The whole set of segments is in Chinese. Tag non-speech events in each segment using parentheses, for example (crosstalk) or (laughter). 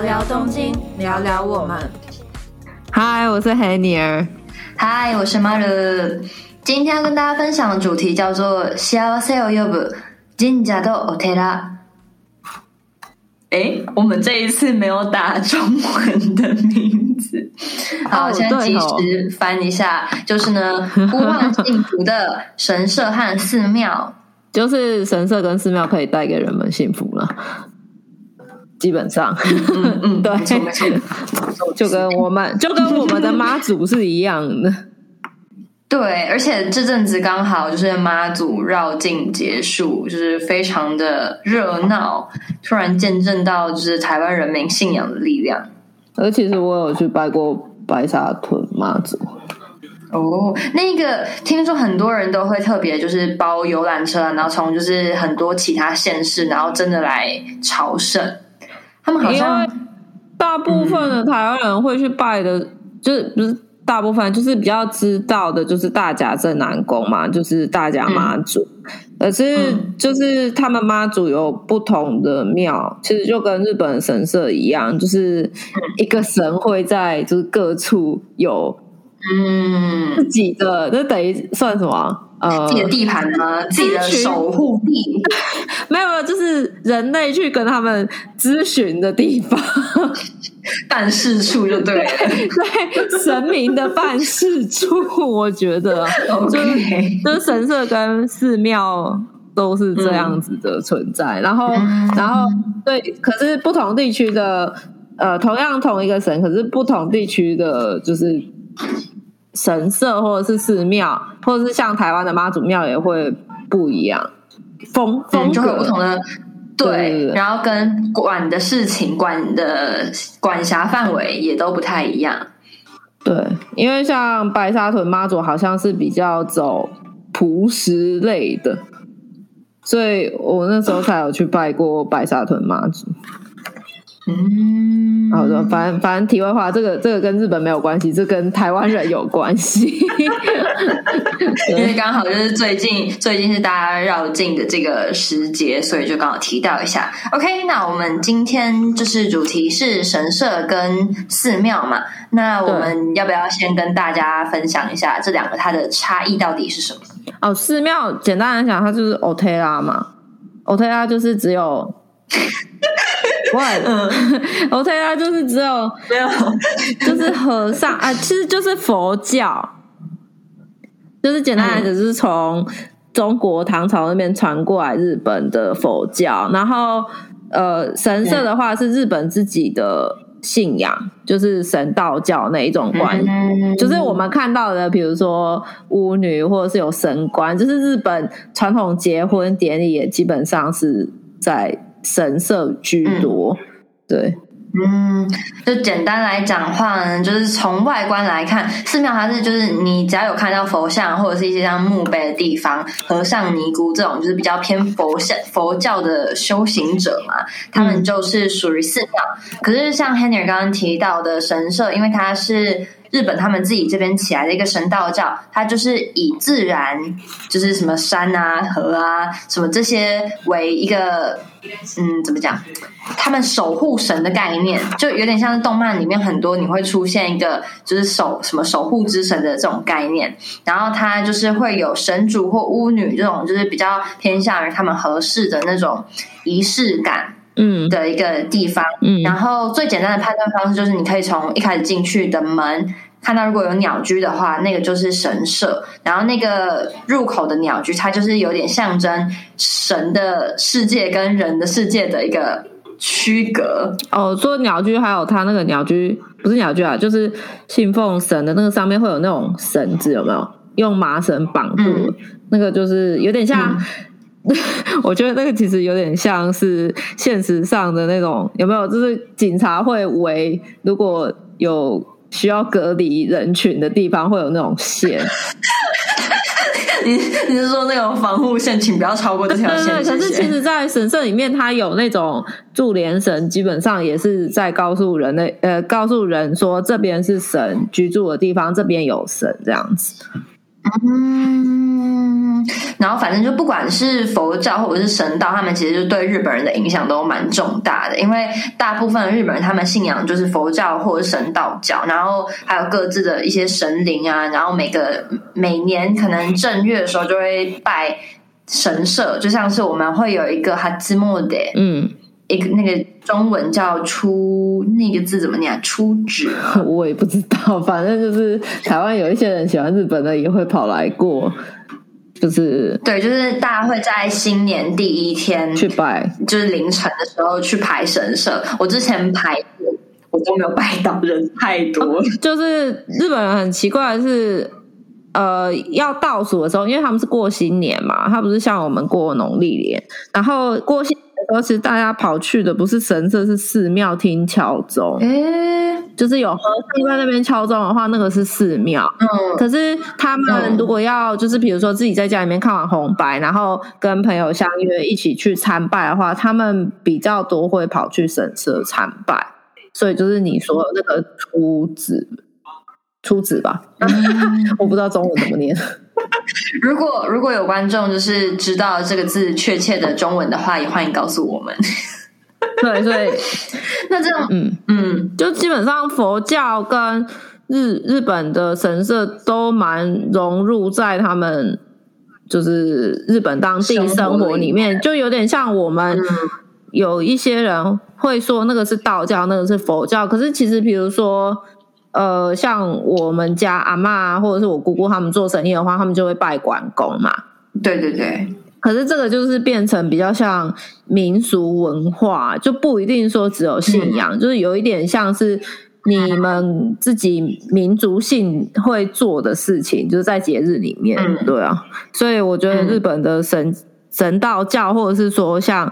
聊聊东京，聊聊我们。嗨，我是黑尼尔。嗨，我是马鲁。今天要跟大家分享的主题叫做“幸せを呼ぶ神社とお寺”。哎，我们这一次没有打中文的名字。好，我先及时翻一下，就是呢，(laughs) 呼唤幸福的神社和寺庙，就是神社跟寺庙可以带给人们幸福了。 基本上，嗯嗯，(laughs) 对，(laughs) 就跟我们 (laughs) 就跟我们的妈祖是一样的。对，而且这阵子刚好就是妈祖绕境结束，就是非常的热闹，突然见证到就是台湾人民信仰的力量。而其实我有去拜过白沙屯妈祖。哦，那个听说很多人都会特别就是包游览车，然后从就是很多其他县市，然后真的来朝圣。他们好像大部分的台湾人会去拜的，就是不是大部分，就是比较知道的，就是大甲镇南宫嘛，就是大甲妈祖。可是就是他们妈祖有不同的庙，其实就跟日本神社一样，就是一个神会在就是各处有嗯自己的，那等于算什么？呃，自己的地盘呢？自己的守护地？(laughs) 没有，就是人类去跟他们咨询的地方，办事处就对了。(laughs) 对，神明的办事处，我觉得 (laughs) 就是就是神社跟寺庙都是这样子的存在。然后，然后对，可是不同地区的呃，同样同一个神，可是不同地区的就是。神社或者是寺庙，或者是像台湾的妈祖庙也会不一样，风风格不同的对，然后跟管的事情、管的管辖范围也都不太一样。对，因为像白沙屯妈祖好像是比较走朴实类的，所以我那时候才有去拜过白沙屯妈祖。嗯，好的，反正反正题外话，这个这个跟日本没有关系，这跟台湾人有关系，(laughs) 因为刚好就是最近最近是大家绕境的这个时节，所以就刚好提到一下。OK，那我们今天就是主题是神社跟寺庙嘛，那我们要不要先跟大家分享一下这两个它的差异到底是什么？哦，寺庙简单来讲，它就是 o t e l a 嘛 o t e l a 就是只有。问，嗯，(laughs) OK 啊，就是只有没有，(laughs) 就是和尚啊，其实就是佛教，就是简单来讲，就是从中国唐朝那边传过来日本的佛教，然后呃，神社的话是日本自己的信仰，就是神道教那一种观，就是我们看到的，比如说巫女或者是有神官，就是日本传统结婚典礼也基本上是在。神社居多，对，嗯，就简单来讲话呢，就是从外观来看，寺庙它是就是你只要有看到佛像或者是一些像墓碑的地方，和尚尼姑这种就是比较偏佛像佛教的修行者嘛，他们就是属于寺庙。可是像 Henry 刚刚提到的神社，因为它是。日本他们自己这边起来的一个神道教，它就是以自然，就是什么山啊、河啊、什么这些为一个，嗯，怎么讲？他们守护神的概念，就有点像是动漫里面很多你会出现一个，就是守什么守护之神的这种概念。然后它就是会有神主或巫女这种，就是比较偏向于他们合适的那种仪式感。嗯，的一个地方，嗯，然后最简单的判断方式就是，你可以从一开始进去的门看到，如果有鸟居的话，那个就是神社，然后那个入口的鸟居，它就是有点象征神的世界跟人的世界的一个区隔。哦，说鸟居还有它那个鸟居不是鸟居啊，就是信奉神的那个上面会有那种绳子，有没有用麻绳绑住？那个就是有点像。(laughs) 我觉得那个其实有点像是现实上的那种，有没有？就是警察会围，如果有需要隔离人群的地方，会有那种线。(laughs) 你你是说那种防护线，请不要超过这条线？可是其实，在神社里面，它有那种驻连神，基本上也是在告诉人类，呃，告诉人说这边是神居住的地方，这边有神这样子。嗯，然后反正就不管是佛教或者是神道，他们其实就对日本人的影响都蛮重大的。因为大部分日本人他们信仰就是佛教或者神道教，然后还有各自的一些神灵啊，然后每个每年可能正月的时候就会拜神社，就像是我们会有一个哈兹莫德，嗯，一个那个中文叫出那个字怎么念？出纸吗？(laughs) 我也不知道，(laughs) 反正就是台湾有一些人喜欢日本的，也会跑来过，就是对，就是大家会在新年第一天去拜。就是凌晨的时候去排神社。我之前排过，我都没有拜到，人太多了。(laughs) 就是日本人很奇怪的是，呃，要倒数的时候，因为他们是过新年嘛，他不是像我们过农历年，然后过新时候，其实大家跑去的不是神社，是寺庙听敲钟。哎，就是有和尚在那边敲钟的话，那个是寺庙。嗯，可是他们如果要就是比如说自己在家里面看完红白，然后跟朋友相约一起去参拜的话，他们比较多会跑去神社参拜。所以就是你说那个出子出子吧，(laughs) 我不知道中文怎么念。(laughs) 如果如果有观众就是知道这个字确切的中文的话，也欢迎告诉我们。(laughs) 对，所以 (laughs) 那这样，嗯，嗯，就基本上佛教跟日日本的神社都蛮融入在他们就是日本当地生活里面，就有点像我们嗯有一些人会说那个是道教，那个是佛教，可是其实比如说。呃，像我们家阿妈或者是我姑姑他们做生意的话，他们就会拜关公嘛。对对对，可是这个就是变成比较像民俗文化，就不一定说只有信仰，就是有一点像是你们自己民族性会做的事情，就是在节日里面，嗯对啊。所以我觉得日本的神、神道教，或者是说像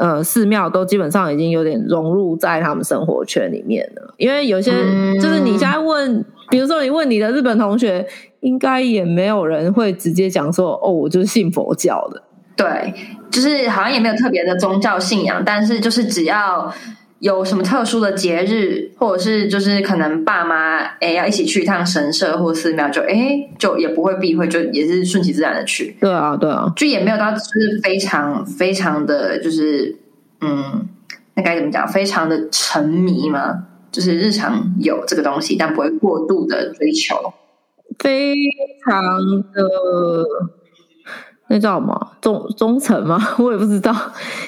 呃寺庙，都基本上已经有点融入在他们生活圈里面了。因为有些、嗯就是你现在问，比如说你问你的日本同学，应该也没有人会直接讲说哦，我就是信佛教的。对，就是好像也没有特别的宗教信仰，但是就是只要有什么特殊的节日，或者是就是可能爸妈哎要一起去一趟神社或寺庙，就哎就也不会避讳，就也是顺其自然的去，对啊，对啊，就也没有到就是非常非常的就是嗯，那该怎么讲？非常的沉迷嘛，就是日常有这个东西，但不会过度的追求。非常的那叫什么忠忠诚吗？(laughs) 我也不知道。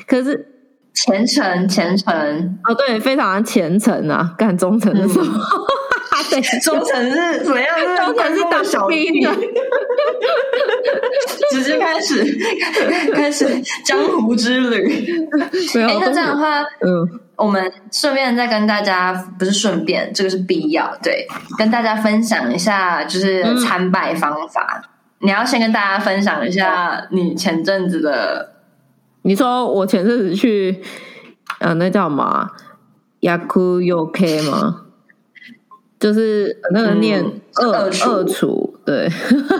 可是虔诚，虔诚，哦，对，非常的虔诚啊，干忠诚是什么？(laughs) 对，忠诚是怎么样？忠诚是当小兵的，直接开始开始江湖之旅。哎，那这样的话，嗯，我们顺便再跟大家，不是顺便，这个是必要，对，跟大家分享一下，就是参拜方法。你要先跟大家分享一下你前阵子的，你说我前阵子去，呃，那叫什么啊雅库 UK 吗？就是那个念嗯二二厨二厨，对，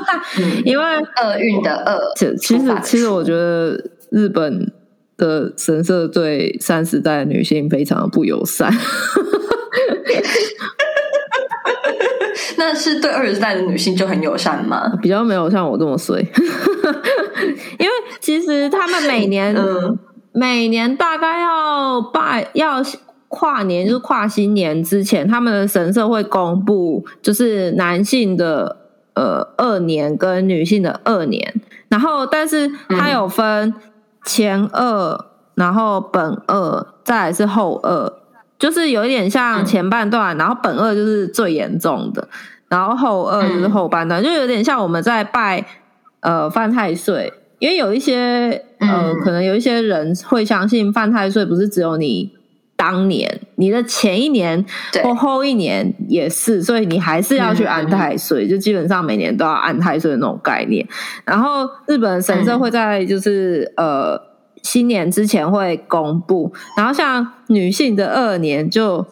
(laughs) 因为厄运的厄，其其实其实我觉得日本的神社对三十代女性非常的不友善。(laughs) 那是对二十代的女性就很友善吗？比较没有像我这么衰，(laughs) 因为其实他们每年、嗯。每年大概要拜要跨年，就是跨新年之前，他们的神社会公布，就是男性的呃二年跟女性的二年，然后但是它有分前二，然后本二，再来是后二，就是有一点像前半段，然后本二就是最严重的，然后后二就是后半段，就有点像我们在拜呃犯太岁，因为有一些呃，嗯。可能有一些人会相信犯太岁不是只有你当年，你的前一年对。或后一年也是，所以你还是要去安太岁，就基本上每年都要安太岁的那种概念。然后日本神社会在就是、呃新年之前会公布，然后像女性的二年就。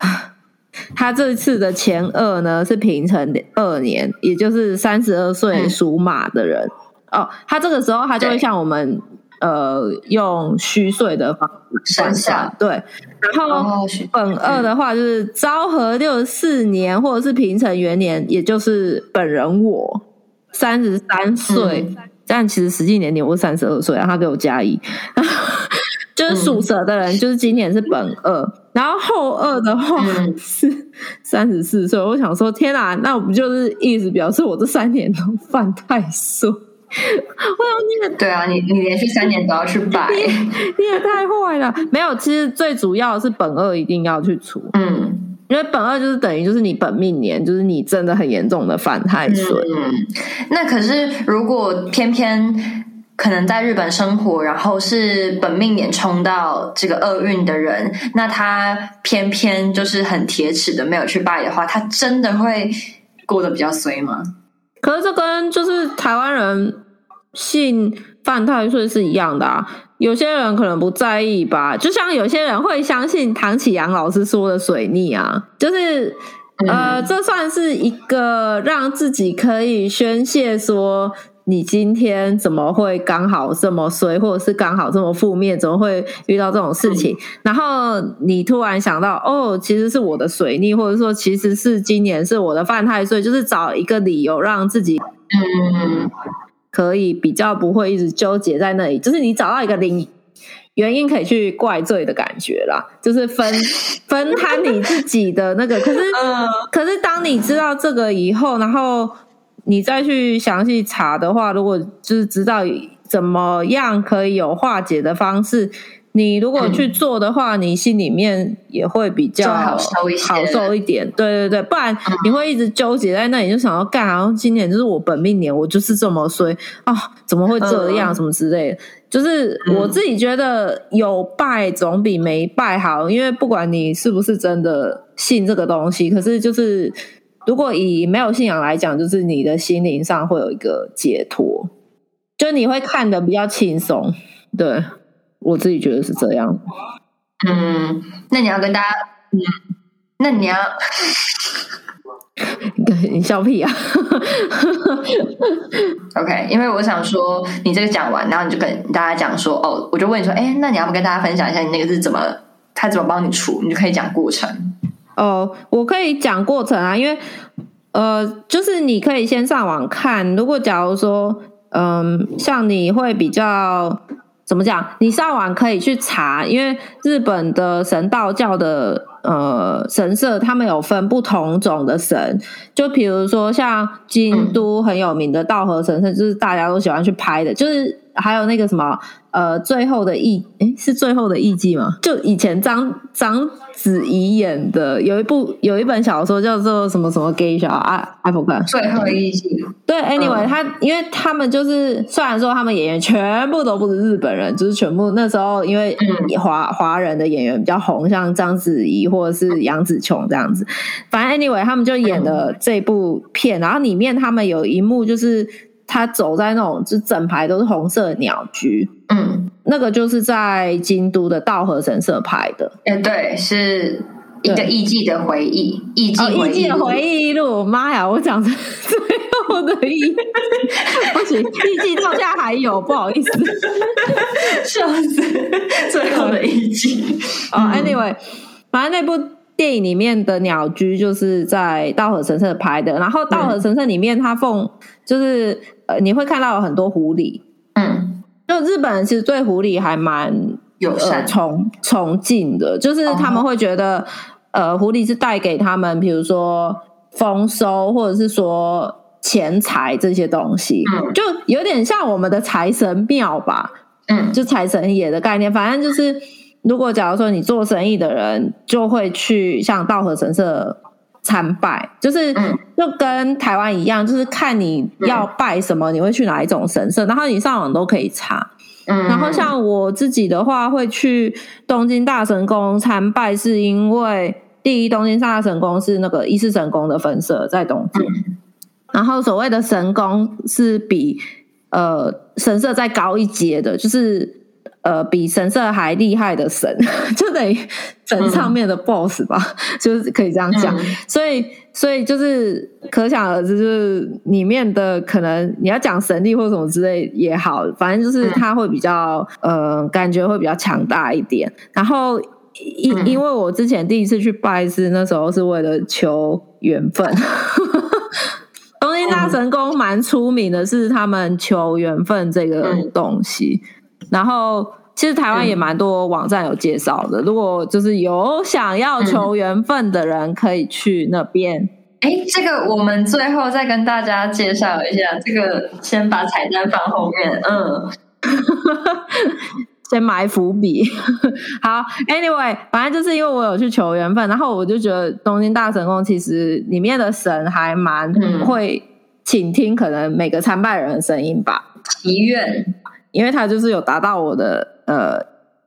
(laughs) 他这次的前二呢是平成二年，也就是三十二岁嗯。属马的人、哦。他这个时候他就会对像我们呃用虚岁的方式算下，对。然后本二的话就是昭和六十四年或者是平成元年，也就是本人我。三十三岁，但其实实际年龄我三十二岁啊，他给我加一。(laughs) 就是属蛇的人，就是今年是本二，然后后二的话是三十四岁。我想说，天哪，那我不就是意思表示我这三年都犯太岁？我想你对啊，你你连续三年都要去拜，你也太坏了。没有，其实最主要是本二一定要去除，嗯，因为本二就是等于就是你本命年，就是你真的很严重的犯太岁。嗯，那可是如果偏偏。可能在日本生活，然后是本命年冲到这个厄运的人，那他偏偏就是很铁齿的没有去拜的话，他真的会过得比较衰吗？可是这跟就是台湾人信犯太岁是一样的啊。有些人可能不在意吧，就像有些人会相信唐启阳老师说的水逆啊，就是呃，这算是一个让自己可以宣泄说。你今天怎么会刚好这么衰，或者是刚好这么负面？怎么会遇到这种事情？然后你突然想到，哦，其实是我的水逆，或者说其实是今年是我的犯太岁，就是找一个理由让自己，嗯，可以比较不会一直纠结在那里。就是你找到一个零原因可以去怪罪的感觉啦，就是分 (laughs) 分摊你自己的那个。可是，可是当你知道这个以后，然后。你再去详细查的话，如果就是知道怎么样可以有化解的方式，你如果去做的话，你心里面也会比较好受一点。对对对，不然你会一直纠结在那里，就想要干啊！今年就是我本命年，我就是这么衰啊，怎么会这样？什么之类的？就是我自己觉得有拜总比没拜好，因为不管你是不是真的信这个东西，可是就是。如果以没有信仰来讲，就是你的心灵上会有一个解脱，就你会看的比较轻松。对我自己觉得是这样。嗯，那你要跟大家，嗯，那你要，你笑屁啊？OK，因为我想说，你这个讲完，然后你就跟大家讲说，哦，我就问你说，哎，那你要不跟大家分享一下你那个是怎么，他怎么帮你除，你就可以讲过程。哦，我可以讲过程啊，因为呃，就是你可以先上网看。如果假如说，嗯，像你会比较怎么讲？你上网可以去查，因为日本的神道教的呃神社，他们有分不同种的神。就比如说像京都很有名的道和神社，就是大家都喜欢去拍的，就是还有那个什么呃，最后的艺，诶是最后的艺伎吗？就以前张张。子怡演的有一部有一本小说叫做什么什么 gay 小啊，I forgot。最后一集。对，Anyway，他因为他们就是虽然说他们演员全部都不是日本人，就是全部那时候因为华华人的演员比较红，像章子怡或者是杨紫琼这样子。反正 Anyway，他们就演的这部片，然后里面他们有一幕就是他走在那种就整排都是红色鸟居，嗯。那个就是在京都的道和神社拍的，哎，对，是一个艺伎的回忆，艺伎艺伎的回忆录。妈呀，我讲成 (laughs) 最后的一，(laughs) 不行，艺伎到现在还有，不好意思，(laughs) 笑死，最后的艺伎。哦，Anyway，反正那部电影里面的鸟居就是在道和神社拍的，然后道和神社里面，它奉就是呃，你会看到有很多狐狸，嗯。就日本人其实对狐狸还蛮友善、崇崇敬的，就是他们会觉得，呃，狐狸是带给他们，比如说丰收，或者是说钱财这些东西，就有点像我们的财神庙吧，嗯，就财神爷的概念。反正就是，如果假如说你做生意的人，就会去像道和神社。参拜就是就跟台湾一样，就是看你要拜什么，你会去哪一种神社，然后你上网都可以查。嗯，然后像我自己的话，会去东京大神宫参拜，是因为第一，东京大神宫是那个伊势神宫的分社在东京，然后所谓的神宫是比呃神社再高一阶的，就是。呃，比神社还厉害的神，(laughs) 就等于神上面的 boss 吧，就是可以这样讲。所以，所以就是可想而知，就是里面的可能你要讲神力或什么之类也好，反正就是他会比较呃，感觉会比较强大一点。然后，因因为我之前第一次去拜师，那时候是为了求缘分。东京京大神宫蛮出名的是他们求缘分这个东西，然后其实台湾也蛮多网站有介绍的。如果就是有想要求缘分的人，可以去那边。哎，这个我们最后再跟大家介绍一下。这个先把彩蛋放后面，嗯，(laughs) 先埋伏笔。(laughs) 好，Anyway，反正就是因为我有去求缘分，然后我就觉得东京大神宫其实里面的神还蛮会倾听可能每个参拜人的声音吧，祈愿，因为他就是有达到我的呃，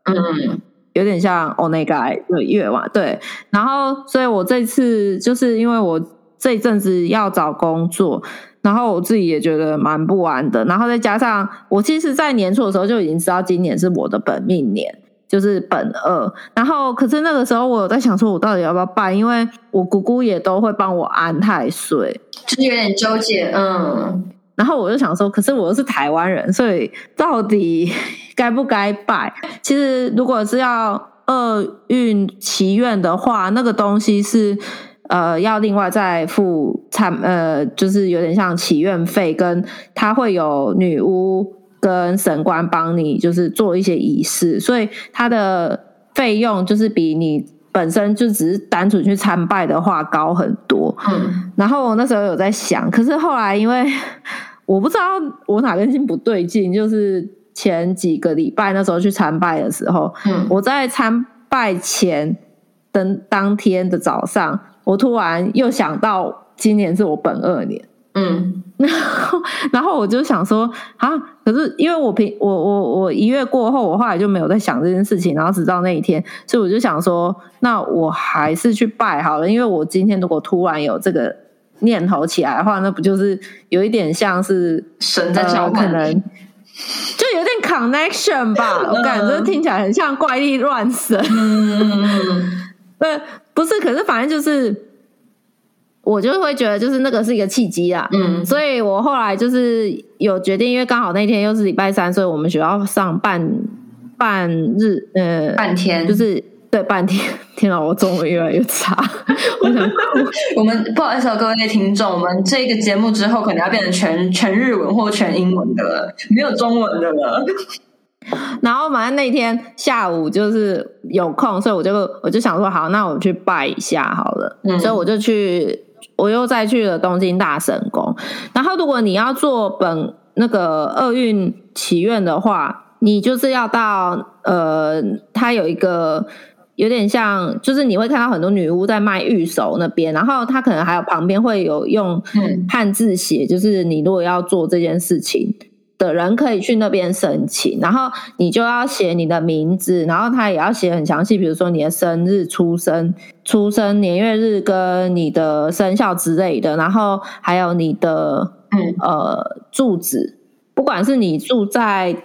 嗯。有点像 Onega 的愿望，对。然后，所以我这次就是因为我这一阵子要找工作，然后我自己也觉得蛮不安的。然后再加上我其实，在年初的时候就已经知道今年是我的本命年，就是本二。然后，可是那个时候我有在想，说我到底要不要办？因为我姑姑也都会帮我安太岁，就是有点纠结。嗯。然后我就想说，可是我又是台湾人，所以到底 (laughs) 该不该拜？其实如果是要厄运祈愿的话，那个东西是呃要另外再付参呃，就是有点像祈愿费，跟他会有女巫跟神官帮你，就是做一些仪式，所以它的费用就是比你本身就只是单纯去参拜的话高很多。嗯，然后我那时候有在想，可是后来因为。我不知道我哪根筋不对劲，就是前几个礼拜那时候去参拜的时候，嗯，我在参拜前的当天的早上，我突然又想到今年是我本二年，嗯，然后然后我就想说啊，可是因为我平我我我一月过后，我后来就没有在想这件事情，然后直到那一天，所以我就想说，那我还是去拜好了，因为我今天如果突然有这个。念头起来的话，那不就是有一点像是神在召唤，可能就有点 connection 吧？我感觉听起来很像怪力乱神。(laughs) 对，不是，可是反正就是，我就会觉得就是那个是一个契机啊。嗯，所以我后来就是有决定，因为刚好那天又是礼拜三，所以我们学校上半半日，呃，半天就是。对，半天，天啊，我中文越来越差，(laughs) 我想哭。我们不好意思，各位听众，我们这个节目之后可能要变成全全日文或全英文的了，没有中文的了。然后反正那天下午就是有空，所以我就我就想说，好，那我去拜一下好了。所以我就去，我又再去了东京大神宫。然后如果你要做本那个厄运祈愿的话，你就是要到呃，它有一个。有点像，就是你会看到很多女巫在卖玉手那边，然后她可能还有旁边会有用汉字写，就是你如果要做这件事情的人可以去那边申请，然后你就要写你的名字，然后他也要写很详细，比如说你的生日、出生、出生年月日跟你的生肖之类的，然后还有你的呃住址，不管是你住在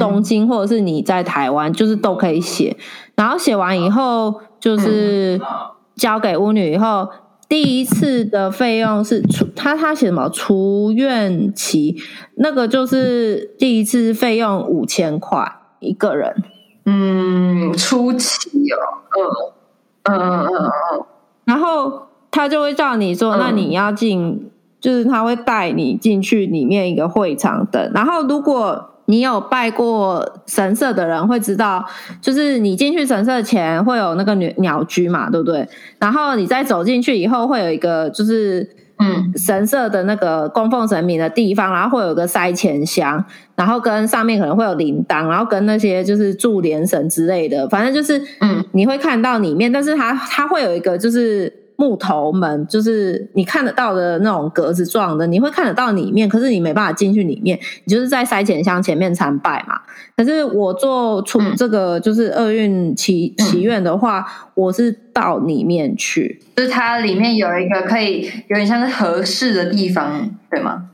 东京或者是你在台湾，就是都可以写。然后写完以后，就是交给巫女以后，第一次的费用是出他他写什么出院期，那个就是第一次费用五千块一个人。嗯，初期哦，嗯嗯嗯嗯嗯，然后他就会叫你说，那你要进，就是他会带你进去里面一个会场等，然后如果。你有拜过神社的人会知道，就是你进去神社前会有那个鸟鸟居嘛，对不对？然后你再走进去以后，会有一个就是嗯神社的那个供奉神明的地方，然后会有个塞钱箱，然后跟上面可能会有铃铛，然后跟那些就是祝连神之类的，反正就是嗯你会看到里面，但是它它会有一个就是。木头门就是你看得到的那种格子状的，你会看得到里面，可是你没办法进去里面。你就是在塞钱箱前面参拜嘛。可是我做出这个就是厄运祈祈愿的话，我是到里面去，就是它里面有一个可以有点像是合适的地方，对吗？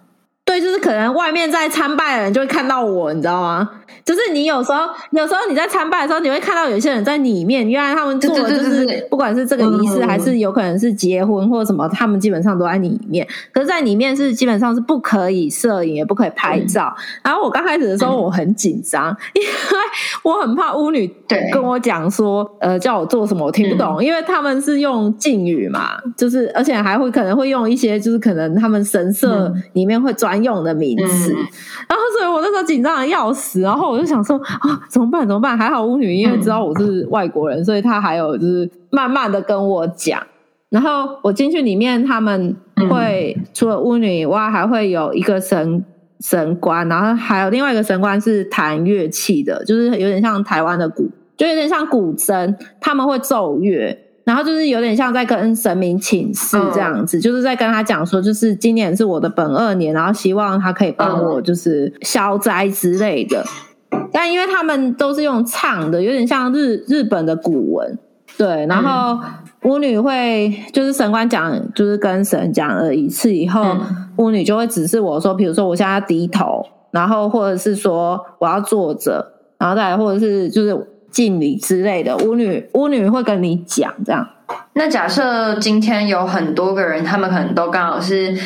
对，就是可能外面在参拜的人就会看到我，你知道吗？就是你有时候，有时候你在参拜的时候，你会看到有些人在里面，原来他们做的就是不管是这个仪式，还是有可能是结婚或者什么，他们基本上都在里面。可是，在里面是基本上是不可以摄影，也不可以拍照。然后我刚开始的时候我很紧张，因为我很怕巫女跟我讲说，呃，叫我做什么，我听不懂，因为他们是用敬语嘛，就是而且还会可能会用一些就是可能他们神社里面会专用的名词。然后，所以我那时候紧张的要死，然后。我就想说啊，怎么办？怎么办？还好巫女因为知道我是外国人，所以她还有就是慢慢的跟我讲。然后我进去里面，他们会除了巫女以外，还会有一个神神官，然后还有另外一个神官是弹乐器的，就是有点像台湾的鼓，就有点像古筝，他们会奏乐。然后就是有点像在跟神明请示这样子，就是在跟他讲说，就是今年是我的本二年，然后希望他可以帮我就是消灾之类的。但因为他们都是用唱的，有点像日日本的古文，对。然后巫女会就是神官讲，就是跟神讲了一次以后，巫女就会指示我说，比如说我现在低头，然后或者是说我要坐着，然后再来或者是就是敬礼之类的。巫女巫女会跟你讲这样。那假设今天有很多个人，他们可能都刚好是。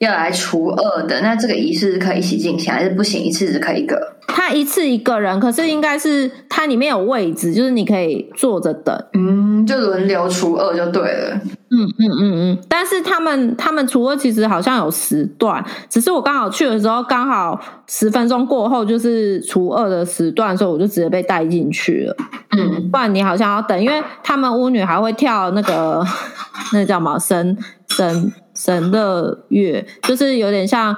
要来除二的，那这个仪式可以一起进行，还是不行？一次只可以一个？他一次一个人，可是应该是它里面有位置，就是你可以坐着等。嗯，就轮流除二就对了。嗯嗯嗯嗯。但是他们他们除二其实好像有时段，只是我刚好去的时候刚好十分钟过后就是除二的时段，所以我就直接被带进去了。嗯，不然你好像要等，因为他们巫女还会跳那个 (laughs) 那叫什么神神。神乐乐就是有点像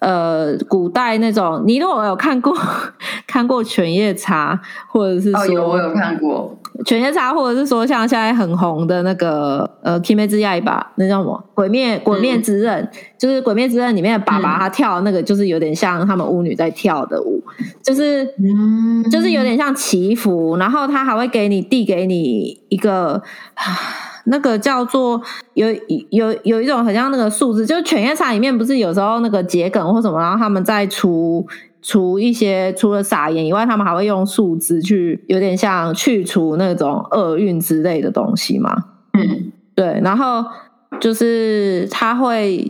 呃古代那种，你如果有看过 (laughs) 看过《犬夜叉》，或者是说有我有看过《犬夜叉》，或者是说像现在很红的那个呃《k i m e 之刃》吧，那叫什么《鬼灭鬼灭之刃》？就是《鬼灭之刃》里面的爸爸他跳那个，就是有点像他们巫女在跳的舞，就是嗯就是有点像祈福，然后他还会给你递给你一个。那个叫做有有有一种很像那个数字，就是犬夜叉里面不是有时候那个桔梗或什么，然后他们在除除一些除了撒盐以外，他们还会用树枝去有点像去除那种厄运之类的东西嘛。嗯，对，然后就是他会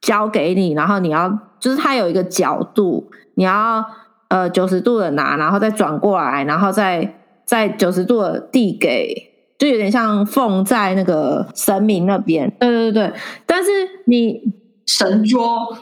交给你，然后你要就是它有一个角度，你要呃九十度的拿，然后再转过来，然后再再九十度的递给。就有点像奉在那个神明那边，对对对对。但是你神桌，(laughs)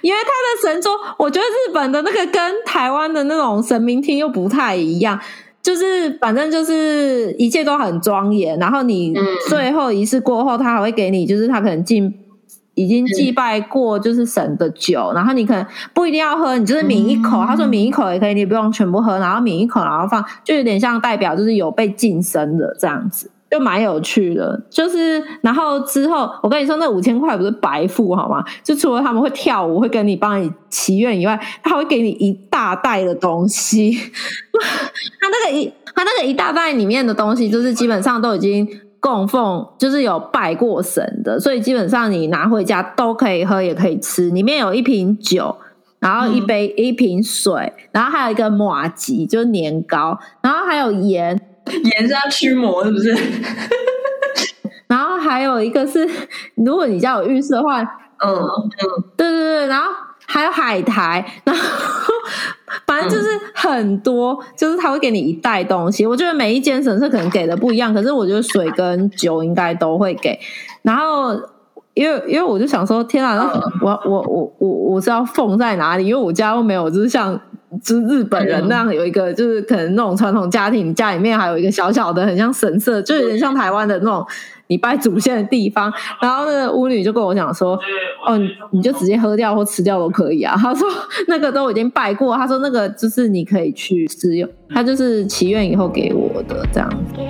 因为他的神桌，我觉得日本的那个跟台湾的那种神明厅又不太一样，就是反正就是一切都很庄严。然后你最后仪式过后，他还会给你，就是他可能进。已经祭拜过，就是神的酒，然后你可能不一定要喝，你就是抿一口。他说抿一口也可以，你不用全部喝，然后抿一口，然后放，就有点像代表就是有被晋升的这样子，就蛮有趣的。就是然后之后，我跟你说那五千块不是白付好吗？就除了他们会跳舞，会跟你帮你祈愿以外，他会给你一大袋的东西。(laughs) 他那个一他那个一大袋里面的东西，就是基本上都已经。供奉就是有拜过神的，所以基本上你拿回家都可以喝，也可以吃。里面有一瓶酒，然后一杯一瓶水，然后还有一个马吉，就是年糕，然后还有盐，盐是要驱魔是不是？(laughs) 然后还有一个是，如果你家有浴室的话，嗯嗯，对对对，然后。还有海苔，然后反正就是很多，就是他会给你一袋东西。我觉得每一间神社可能给的不一样，可是我觉得水跟酒应该都会给。然后因为因为我就想说，天啊，那我我我我我是要奉在哪里？因为我家又没有，就是像就是日本人那样有一个，就是可能那种传统家庭家里面还有一个小小的，很像神社，就有点像台湾的那种。你拜祖先的地方，然后那个巫女就跟我讲说：“哦，你就直接喝掉或吃掉都可以啊。(laughs) ”他说：“那个都已经拜过。”他说：“那个就是你可以去试用，他就是祈愿以后给我的这样子。”